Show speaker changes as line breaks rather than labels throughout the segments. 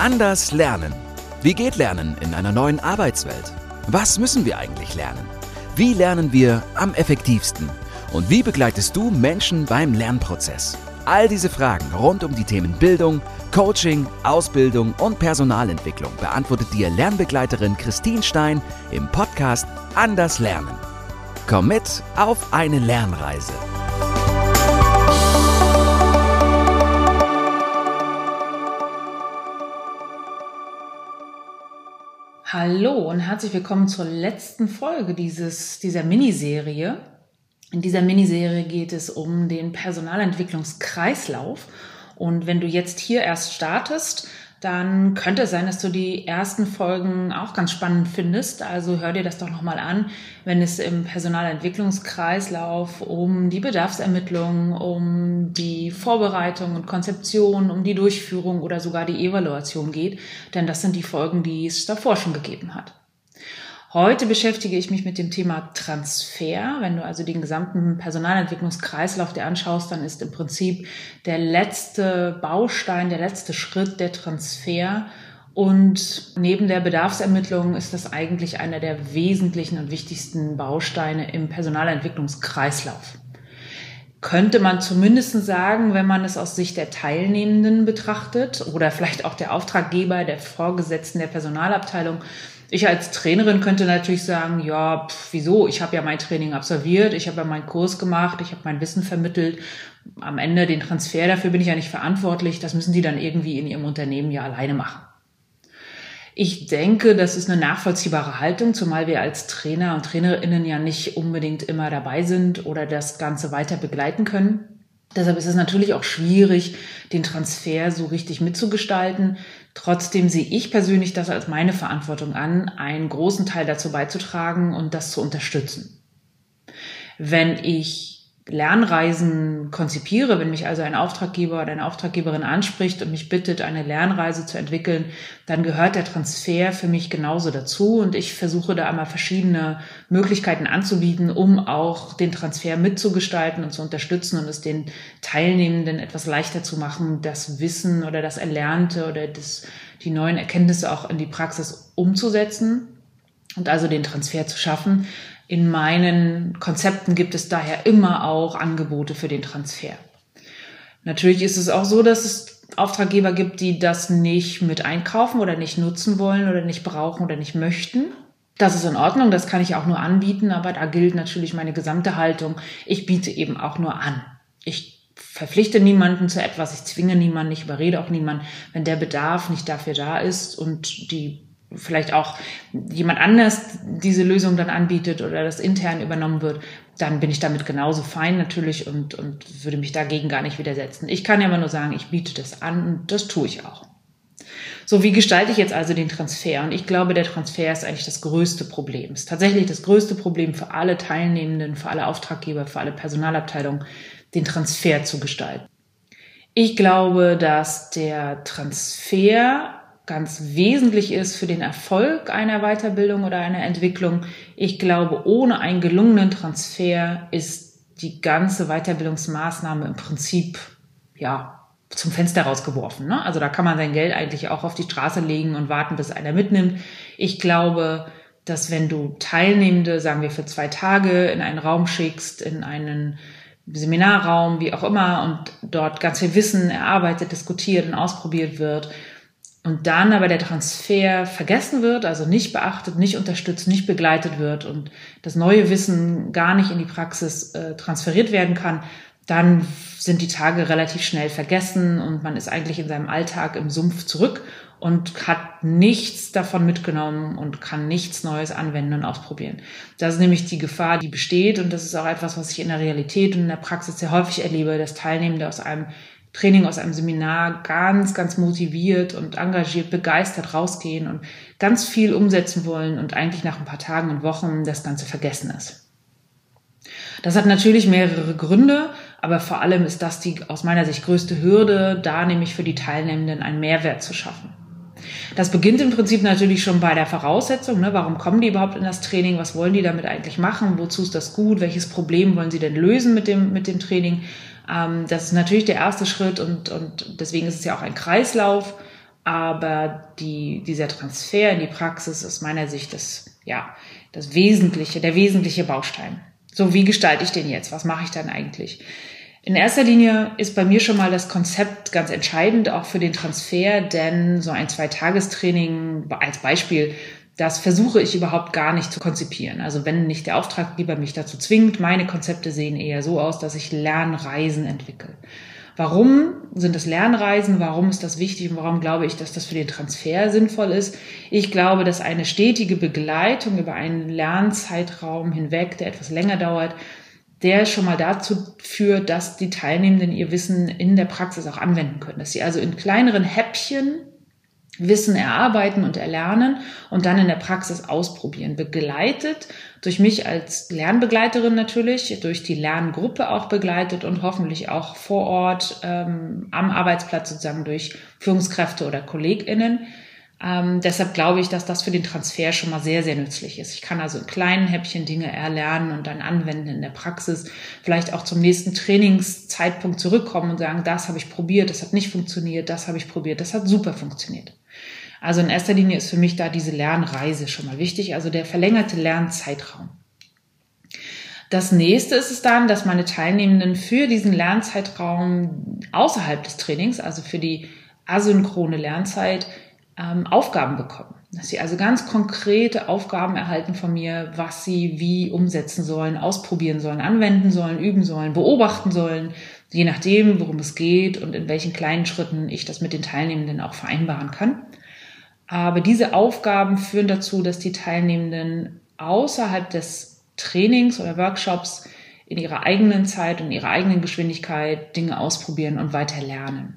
Anders lernen. Wie geht Lernen in einer neuen Arbeitswelt? Was müssen wir eigentlich lernen? Wie lernen wir am effektivsten? Und wie begleitest du Menschen beim Lernprozess? All diese Fragen rund um die Themen Bildung, Coaching, Ausbildung und Personalentwicklung beantwortet dir Lernbegleiterin Christine Stein im Podcast Anders Lernen. Komm mit auf eine Lernreise.
Hallo und herzlich willkommen zur letzten Folge dieses, dieser Miniserie. In dieser Miniserie geht es um den Personalentwicklungskreislauf. Und wenn du jetzt hier erst startest, dann könnte es sein, dass du die ersten Folgen auch ganz spannend findest. Also hör dir das doch nochmal an, wenn es im Personalentwicklungskreislauf um die Bedarfsermittlung, um die Vorbereitung und Konzeption, um die Durchführung oder sogar die Evaluation geht. Denn das sind die Folgen, die es davor schon gegeben hat. Heute beschäftige ich mich mit dem Thema Transfer. Wenn du also den gesamten Personalentwicklungskreislauf dir anschaust, dann ist im Prinzip der letzte Baustein, der letzte Schritt der Transfer. Und neben der Bedarfsermittlung ist das eigentlich einer der wesentlichen und wichtigsten Bausteine im Personalentwicklungskreislauf. Könnte man zumindest sagen, wenn man es aus Sicht der Teilnehmenden betrachtet oder vielleicht auch der Auftraggeber, der Vorgesetzten der Personalabteilung, ich als Trainerin könnte natürlich sagen, ja, pf, wieso? Ich habe ja mein Training absolviert, ich habe ja meinen Kurs gemacht, ich habe mein Wissen vermittelt. Am Ende den Transfer dafür bin ich ja nicht verantwortlich. Das müssen die dann irgendwie in ihrem Unternehmen ja alleine machen. Ich denke, das ist eine nachvollziehbare Haltung, zumal wir als Trainer und Trainerinnen ja nicht unbedingt immer dabei sind oder das Ganze weiter begleiten können. Deshalb ist es natürlich auch schwierig, den Transfer so richtig mitzugestalten. Trotzdem sehe ich persönlich das als meine Verantwortung an, einen großen Teil dazu beizutragen und das zu unterstützen. Wenn ich Lernreisen konzipiere, wenn mich also ein Auftraggeber oder eine Auftraggeberin anspricht und mich bittet, eine Lernreise zu entwickeln, dann gehört der Transfer für mich genauso dazu und ich versuche da einmal verschiedene Möglichkeiten anzubieten, um auch den Transfer mitzugestalten und zu unterstützen und es den Teilnehmenden etwas leichter zu machen, das Wissen oder das Erlernte oder das, die neuen Erkenntnisse auch in die Praxis umzusetzen und also den Transfer zu schaffen. In meinen Konzepten gibt es daher immer auch Angebote für den Transfer. Natürlich ist es auch so, dass es Auftraggeber gibt, die das nicht mit einkaufen oder nicht nutzen wollen oder nicht brauchen oder nicht möchten. Das ist in Ordnung, das kann ich auch nur anbieten, aber da gilt natürlich meine gesamte Haltung. Ich biete eben auch nur an. Ich verpflichte niemanden zu etwas, ich zwinge niemanden, ich überrede auch niemanden, wenn der Bedarf nicht dafür da ist und die vielleicht auch jemand anders diese Lösung dann anbietet oder das intern übernommen wird, dann bin ich damit genauso fein natürlich und, und würde mich dagegen gar nicht widersetzen. Ich kann ja immer nur sagen, ich biete das an und das tue ich auch. So, wie gestalte ich jetzt also den Transfer? Und ich glaube, der Transfer ist eigentlich das größte Problem. Es ist tatsächlich das größte Problem für alle Teilnehmenden, für alle Auftraggeber, für alle Personalabteilungen, den Transfer zu gestalten. Ich glaube, dass der Transfer ganz wesentlich ist für den Erfolg einer Weiterbildung oder einer Entwicklung. Ich glaube, ohne einen gelungenen Transfer ist die ganze Weiterbildungsmaßnahme im Prinzip, ja, zum Fenster rausgeworfen. Ne? Also da kann man sein Geld eigentlich auch auf die Straße legen und warten, bis einer mitnimmt. Ich glaube, dass wenn du Teilnehmende, sagen wir für zwei Tage, in einen Raum schickst, in einen Seminarraum, wie auch immer, und dort ganz viel Wissen erarbeitet, diskutiert und ausprobiert wird, und dann aber der Transfer vergessen wird, also nicht beachtet, nicht unterstützt, nicht begleitet wird und das neue Wissen gar nicht in die Praxis äh, transferiert werden kann, dann sind die Tage relativ schnell vergessen und man ist eigentlich in seinem Alltag im Sumpf zurück und hat nichts davon mitgenommen und kann nichts Neues anwenden und ausprobieren. Das ist nämlich die Gefahr, die besteht und das ist auch etwas, was ich in der Realität und in der Praxis sehr häufig erlebe, dass Teilnehmende aus einem Training aus einem Seminar ganz, ganz motiviert und engagiert, begeistert rausgehen und ganz viel umsetzen wollen und eigentlich nach ein paar Tagen und Wochen das Ganze vergessen ist. Das hat natürlich mehrere Gründe, aber vor allem ist das die aus meiner Sicht größte Hürde, da nämlich für die Teilnehmenden einen Mehrwert zu schaffen. Das beginnt im Prinzip natürlich schon bei der Voraussetzung. Ne? Warum kommen die überhaupt in das Training? Was wollen die damit eigentlich machen? Wozu ist das gut? Welches Problem wollen sie denn lösen mit dem, mit dem Training? Ähm, das ist natürlich der erste Schritt und, und deswegen ist es ja auch ein Kreislauf. aber die, dieser Transfer in die Praxis ist meiner Sicht das, ja, das Wesentliche, der wesentliche Baustein. So, wie gestalte ich den jetzt? Was mache ich dann eigentlich? In erster Linie ist bei mir schon mal das Konzept ganz entscheidend, auch für den Transfer, denn so ein Zweitagestraining als Beispiel, das versuche ich überhaupt gar nicht zu konzipieren. Also wenn nicht der Auftraggeber mich dazu zwingt, meine Konzepte sehen eher so aus, dass ich Lernreisen entwickle. Warum sind das Lernreisen? Warum ist das wichtig und warum glaube ich, dass das für den Transfer sinnvoll ist? Ich glaube, dass eine stetige Begleitung über einen Lernzeitraum hinweg, der etwas länger dauert, der schon mal dazu führt, dass die Teilnehmenden ihr Wissen in der Praxis auch anwenden können. Dass sie also in kleineren Häppchen Wissen erarbeiten und erlernen und dann in der Praxis ausprobieren. Begleitet durch mich als Lernbegleiterin natürlich, durch die Lerngruppe auch begleitet und hoffentlich auch vor Ort ähm, am Arbeitsplatz sozusagen durch Führungskräfte oder KollegInnen. Ähm, deshalb glaube ich, dass das für den Transfer schon mal sehr, sehr nützlich ist. Ich kann also in kleinen Häppchen Dinge erlernen und dann anwenden in der Praxis, vielleicht auch zum nächsten Trainingszeitpunkt zurückkommen und sagen, das habe ich probiert, das hat nicht funktioniert, das habe ich probiert, das hat super funktioniert. Also in erster Linie ist für mich da diese Lernreise schon mal wichtig, also der verlängerte Lernzeitraum. Das nächste ist es dann, dass meine Teilnehmenden für diesen Lernzeitraum außerhalb des Trainings, also für die asynchrone Lernzeit, ähm, Aufgaben bekommen. Dass sie also ganz konkrete Aufgaben erhalten von mir, was sie wie umsetzen sollen, ausprobieren sollen, anwenden sollen, üben sollen, beobachten sollen, je nachdem, worum es geht und in welchen kleinen Schritten ich das mit den Teilnehmenden auch vereinbaren kann. Aber diese Aufgaben führen dazu, dass die Teilnehmenden außerhalb des Trainings oder Workshops in ihrer eigenen Zeit und ihrer eigenen Geschwindigkeit Dinge ausprobieren und weiter lernen.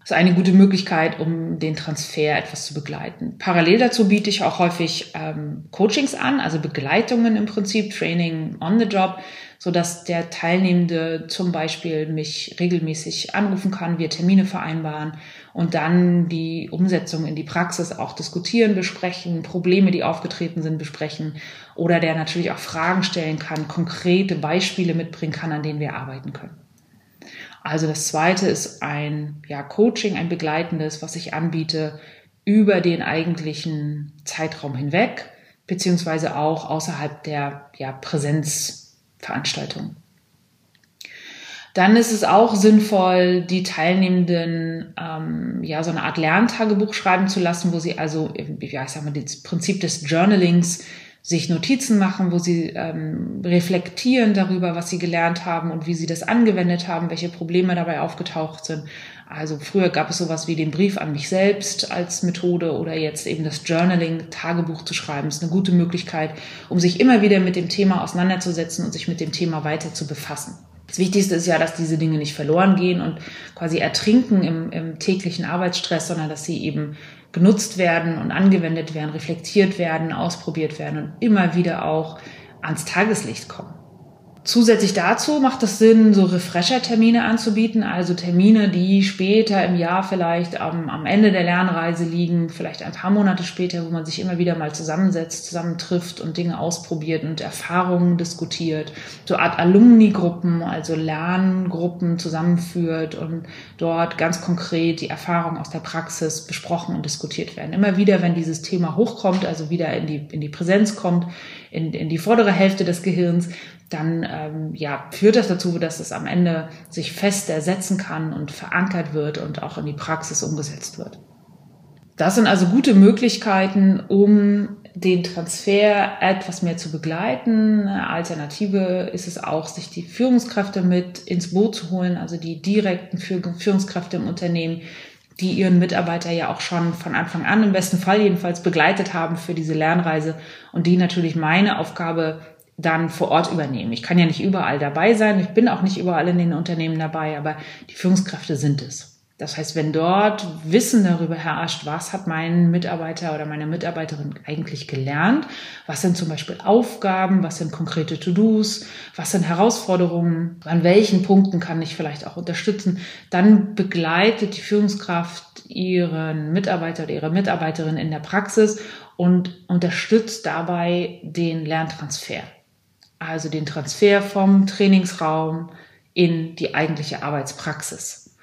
Das ist eine gute Möglichkeit, um den Transfer etwas zu begleiten. Parallel dazu biete ich auch häufig ähm, Coachings an, also Begleitungen im Prinzip, Training on the Job, so dass der Teilnehmende zum Beispiel mich regelmäßig anrufen kann, wir Termine vereinbaren und dann die Umsetzung in die Praxis auch diskutieren, besprechen, Probleme, die aufgetreten sind, besprechen oder der natürlich auch Fragen stellen kann, konkrete Beispiele mitbringen kann, an denen wir arbeiten können. Also das zweite ist ein ja, Coaching, ein begleitendes, was ich anbiete über den eigentlichen Zeitraum hinweg, beziehungsweise auch außerhalb der ja, Präsenz Veranstaltung. Dann ist es auch sinnvoll, die Teilnehmenden ähm, ja so eine Art Lerntagebuch schreiben zu lassen, wo sie also, ja, ich sag mal, das Prinzip des Journalings sich Notizen machen, wo sie ähm, reflektieren darüber, was sie gelernt haben und wie sie das angewendet haben, welche Probleme dabei aufgetaucht sind. Also früher gab es sowas wie den Brief an mich selbst als Methode oder jetzt eben das Journaling, Tagebuch zu schreiben, ist eine gute Möglichkeit, um sich immer wieder mit dem Thema auseinanderzusetzen und sich mit dem Thema weiter zu befassen. Das Wichtigste ist ja, dass diese Dinge nicht verloren gehen und quasi ertrinken im, im täglichen Arbeitsstress, sondern dass sie eben genutzt werden und angewendet werden, reflektiert werden, ausprobiert werden und immer wieder auch ans Tageslicht kommen. Zusätzlich dazu macht es Sinn, so Refresher-Termine anzubieten, also Termine, die später im Jahr vielleicht am, am Ende der Lernreise liegen, vielleicht ein paar Monate später, wo man sich immer wieder mal zusammensetzt, zusammentrifft und Dinge ausprobiert und Erfahrungen diskutiert. So Art Alumni-Gruppen, also Lerngruppen zusammenführt und dort ganz konkret die Erfahrungen aus der Praxis besprochen und diskutiert werden. Immer wieder, wenn dieses Thema hochkommt, also wieder in die, in die Präsenz kommt, in, in die vordere Hälfte des Gehirns, dann ähm, ja, führt das dazu, dass es am Ende sich fest ersetzen kann und verankert wird und auch in die Praxis umgesetzt wird. Das sind also gute Möglichkeiten, um den Transfer etwas mehr zu begleiten. Eine Alternative ist es auch, sich die Führungskräfte mit ins Boot zu holen, also die direkten Führungskräfte im Unternehmen, die ihren Mitarbeiter ja auch schon von Anfang an im besten Fall jedenfalls begleitet haben für diese Lernreise und die natürlich meine Aufgabe dann vor Ort übernehmen. Ich kann ja nicht überall dabei sein, ich bin auch nicht überall in den Unternehmen dabei, aber die Führungskräfte sind es. Das heißt, wenn dort Wissen darüber herrscht, was hat mein Mitarbeiter oder meine Mitarbeiterin eigentlich gelernt, was sind zum Beispiel Aufgaben, was sind konkrete To-Dos, was sind Herausforderungen, an welchen Punkten kann ich vielleicht auch unterstützen, dann begleitet die Führungskraft ihren Mitarbeiter oder ihre Mitarbeiterin in der Praxis und unterstützt dabei den Lerntransfer also den Transfer vom Trainingsraum in die eigentliche Arbeitspraxis.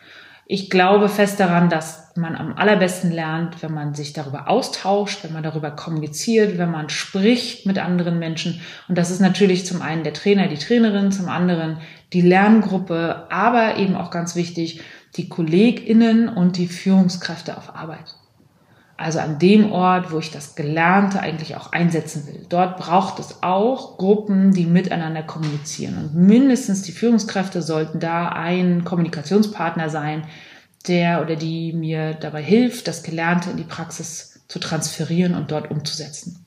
Ich glaube fest daran, dass man am allerbesten lernt, wenn man sich darüber austauscht, wenn man darüber kommuniziert, wenn man spricht mit anderen Menschen. Und das ist natürlich zum einen der Trainer, die Trainerin, zum anderen die Lerngruppe, aber eben auch ganz wichtig, die KollegInnen und die Führungskräfte auf Arbeit. Also an dem Ort, wo ich das Gelernte eigentlich auch einsetzen will. Dort braucht es auch Gruppen, die miteinander kommunizieren. Und mindestens die Führungskräfte sollten da ein Kommunikationspartner sein, der oder die mir dabei hilft, das Gelernte in die Praxis zu transferieren und dort umzusetzen.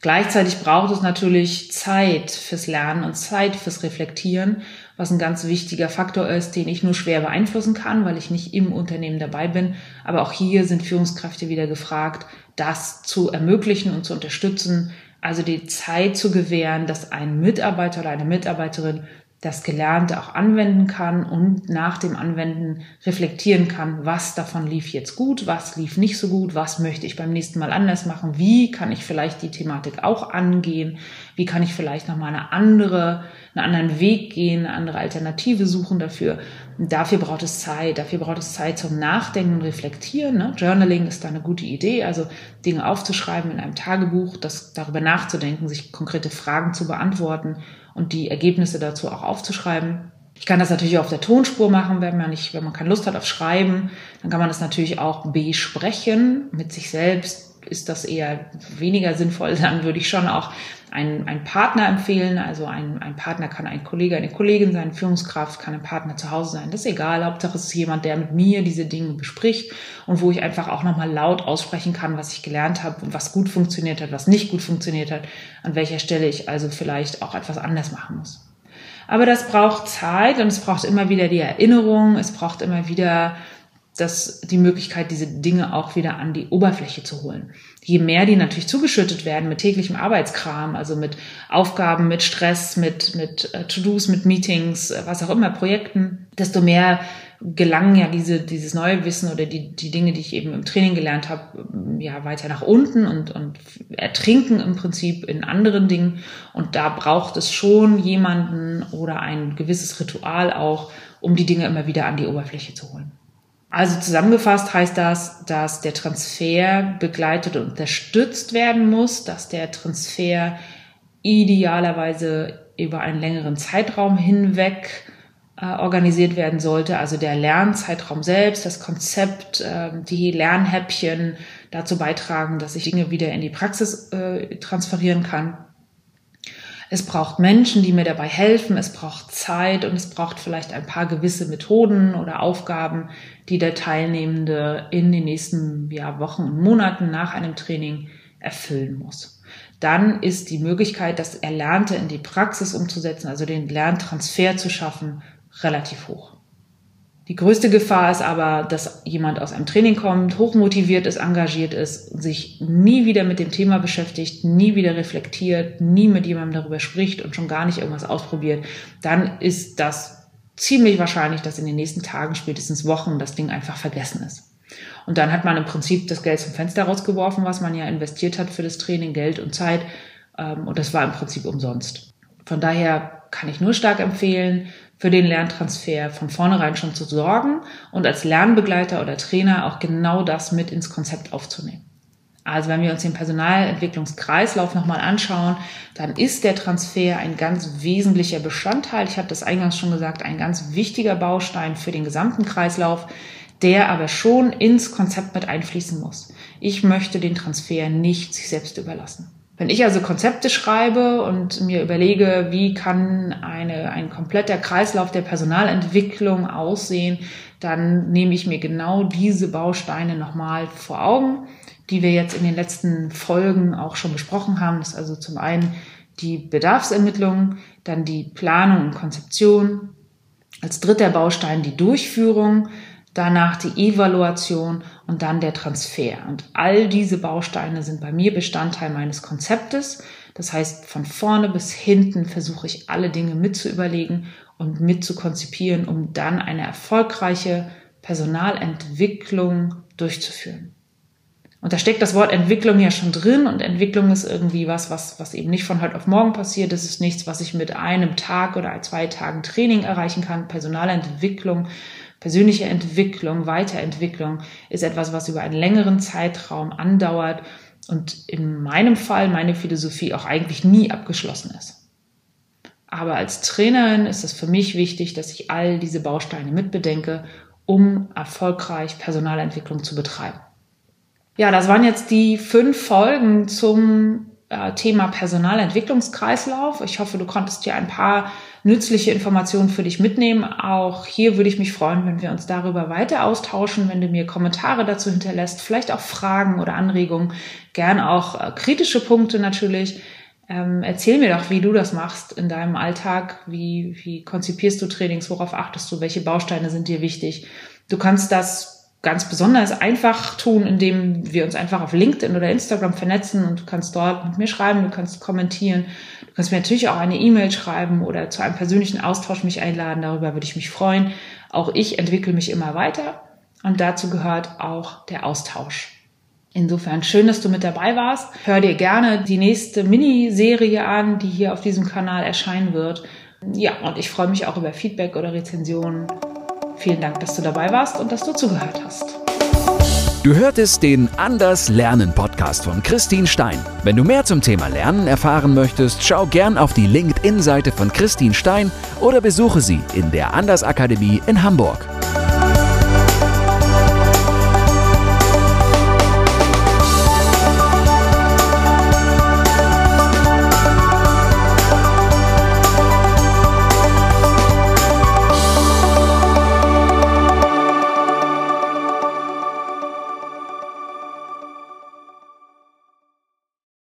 Gleichzeitig braucht es natürlich Zeit fürs Lernen und Zeit fürs Reflektieren, was ein ganz wichtiger Faktor ist, den ich nur schwer beeinflussen kann, weil ich nicht im Unternehmen dabei bin. Aber auch hier sind Führungskräfte wieder gefragt, das zu ermöglichen und zu unterstützen, also die Zeit zu gewähren, dass ein Mitarbeiter oder eine Mitarbeiterin das Gelernte auch anwenden kann und nach dem Anwenden reflektieren kann, was davon lief jetzt gut, was lief nicht so gut, was möchte ich beim nächsten Mal anders machen, wie kann ich vielleicht die Thematik auch angehen, wie kann ich vielleicht nochmal eine andere, einen anderen Weg gehen, eine andere Alternative suchen dafür. Und dafür braucht es Zeit, dafür braucht es Zeit zum Nachdenken und Reflektieren. Ne? Journaling ist da eine gute Idee, also Dinge aufzuschreiben in einem Tagebuch, das darüber nachzudenken, sich konkrete Fragen zu beantworten und die Ergebnisse dazu auch aufzuschreiben. Ich kann das natürlich auch auf der Tonspur machen, wenn man nicht, wenn man keine Lust hat auf Schreiben, dann kann man das natürlich auch besprechen mit sich selbst. Ist das eher weniger sinnvoll, dann würde ich schon auch einen, einen Partner empfehlen. Also ein, ein Partner kann ein Kollege, eine Kollegin sein, Führungskraft kann ein Partner zu Hause sein. Das ist egal. Hauptsache es ist jemand, der mit mir diese Dinge bespricht und wo ich einfach auch nochmal laut aussprechen kann, was ich gelernt habe und was gut funktioniert hat, was nicht gut funktioniert hat, an welcher Stelle ich also vielleicht auch etwas anders machen muss. Aber das braucht Zeit und es braucht immer wieder die Erinnerung, es braucht immer wieder das, die Möglichkeit, diese Dinge auch wieder an die Oberfläche zu holen. Je mehr die natürlich zugeschüttet werden mit täglichem Arbeitskram, also mit Aufgaben, mit Stress, mit, mit äh, To-Dos, mit Meetings, äh, was auch immer, Projekten, desto mehr gelangen ja diese, dieses neue Wissen oder die, die Dinge, die ich eben im Training gelernt habe, ja weiter nach unten und, und ertrinken im Prinzip in anderen Dingen. Und da braucht es schon jemanden oder ein gewisses Ritual auch, um die Dinge immer wieder an die Oberfläche zu holen. Also zusammengefasst heißt das, dass der Transfer begleitet und unterstützt werden muss, dass der Transfer idealerweise über einen längeren Zeitraum hinweg äh, organisiert werden sollte. Also der Lernzeitraum selbst, das Konzept, äh, die Lernhäppchen dazu beitragen, dass ich Dinge wieder in die Praxis äh, transferieren kann. Es braucht Menschen, die mir dabei helfen. Es braucht Zeit und es braucht vielleicht ein paar gewisse Methoden oder Aufgaben, die der Teilnehmende in den nächsten ja, Wochen und Monaten nach einem Training erfüllen muss. Dann ist die Möglichkeit, das Erlernte in die Praxis umzusetzen, also den Lerntransfer zu schaffen, relativ hoch. Die größte Gefahr ist aber, dass jemand aus einem Training kommt, hochmotiviert ist, engagiert ist, sich nie wieder mit dem Thema beschäftigt, nie wieder reflektiert, nie mit jemandem darüber spricht und schon gar nicht irgendwas ausprobiert. Dann ist das ziemlich wahrscheinlich, dass in den nächsten Tagen, spätestens Wochen, das Ding einfach vergessen ist. Und dann hat man im Prinzip das Geld zum Fenster rausgeworfen, was man ja investiert hat für das Training, Geld und Zeit. Ähm, und das war im Prinzip umsonst. Von daher kann ich nur stark empfehlen, für den Lerntransfer von vornherein schon zu sorgen und als Lernbegleiter oder Trainer auch genau das mit ins Konzept aufzunehmen. Also wenn wir uns den Personalentwicklungskreislauf nochmal anschauen, dann ist der Transfer ein ganz wesentlicher Bestandteil. Ich habe das eingangs schon gesagt, ein ganz wichtiger Baustein für den gesamten Kreislauf, der aber schon ins Konzept mit einfließen muss. Ich möchte den Transfer nicht sich selbst überlassen. Wenn ich also Konzepte schreibe und mir überlege, wie kann eine, ein kompletter Kreislauf der Personalentwicklung aussehen, dann nehme ich mir genau diese Bausteine nochmal vor Augen, die wir jetzt in den letzten Folgen auch schon besprochen haben. Das ist also zum einen die Bedarfsermittlung, dann die Planung und Konzeption, als dritter Baustein die Durchführung, danach die Evaluation und dann der Transfer. Und all diese Bausteine sind bei mir Bestandteil meines Konzeptes. Das heißt, von vorne bis hinten versuche ich alle Dinge mit zu überlegen und mit zu konzipieren, um dann eine erfolgreiche Personalentwicklung durchzuführen. Und da steckt das Wort Entwicklung ja schon drin und Entwicklung ist irgendwie was, was, was eben nicht von heute auf morgen passiert. Das ist nichts, was ich mit einem Tag oder zwei Tagen Training erreichen kann. Personalentwicklung Persönliche Entwicklung, Weiterentwicklung ist etwas, was über einen längeren Zeitraum andauert und in meinem Fall meine Philosophie auch eigentlich nie abgeschlossen ist. Aber als Trainerin ist es für mich wichtig, dass ich all diese Bausteine mitbedenke, um erfolgreich Personalentwicklung zu betreiben. Ja, das waren jetzt die fünf Folgen zum Thema Personalentwicklungskreislauf. Ich hoffe, du konntest hier ein paar nützliche Informationen für dich mitnehmen. Auch hier würde ich mich freuen, wenn wir uns darüber weiter austauschen, wenn du mir Kommentare dazu hinterlässt, vielleicht auch Fragen oder Anregungen, gern auch äh, kritische Punkte natürlich. Ähm, erzähl mir doch, wie du das machst in deinem Alltag. Wie, wie konzipierst du Trainings? Worauf achtest du? Welche Bausteine sind dir wichtig? Du kannst das ganz besonders einfach tun, indem wir uns einfach auf LinkedIn oder Instagram vernetzen und du kannst dort mit mir schreiben, du kannst kommentieren, du kannst mir natürlich auch eine E-Mail schreiben oder zu einem persönlichen Austausch mich einladen, darüber würde ich mich freuen. Auch ich entwickle mich immer weiter und dazu gehört auch der Austausch. Insofern schön, dass du mit dabei warst. Hör dir gerne die nächste Miniserie an, die hier auf diesem Kanal erscheinen wird. Ja, und ich freue mich auch über Feedback oder Rezensionen. Vielen Dank, dass du dabei warst und dass du zugehört hast.
Du hörtest den Anders Lernen Podcast von Christine Stein. Wenn du mehr zum Thema Lernen erfahren möchtest, schau gern auf die LinkedIn-Seite von Christine Stein oder besuche sie in der Anders Akademie in Hamburg.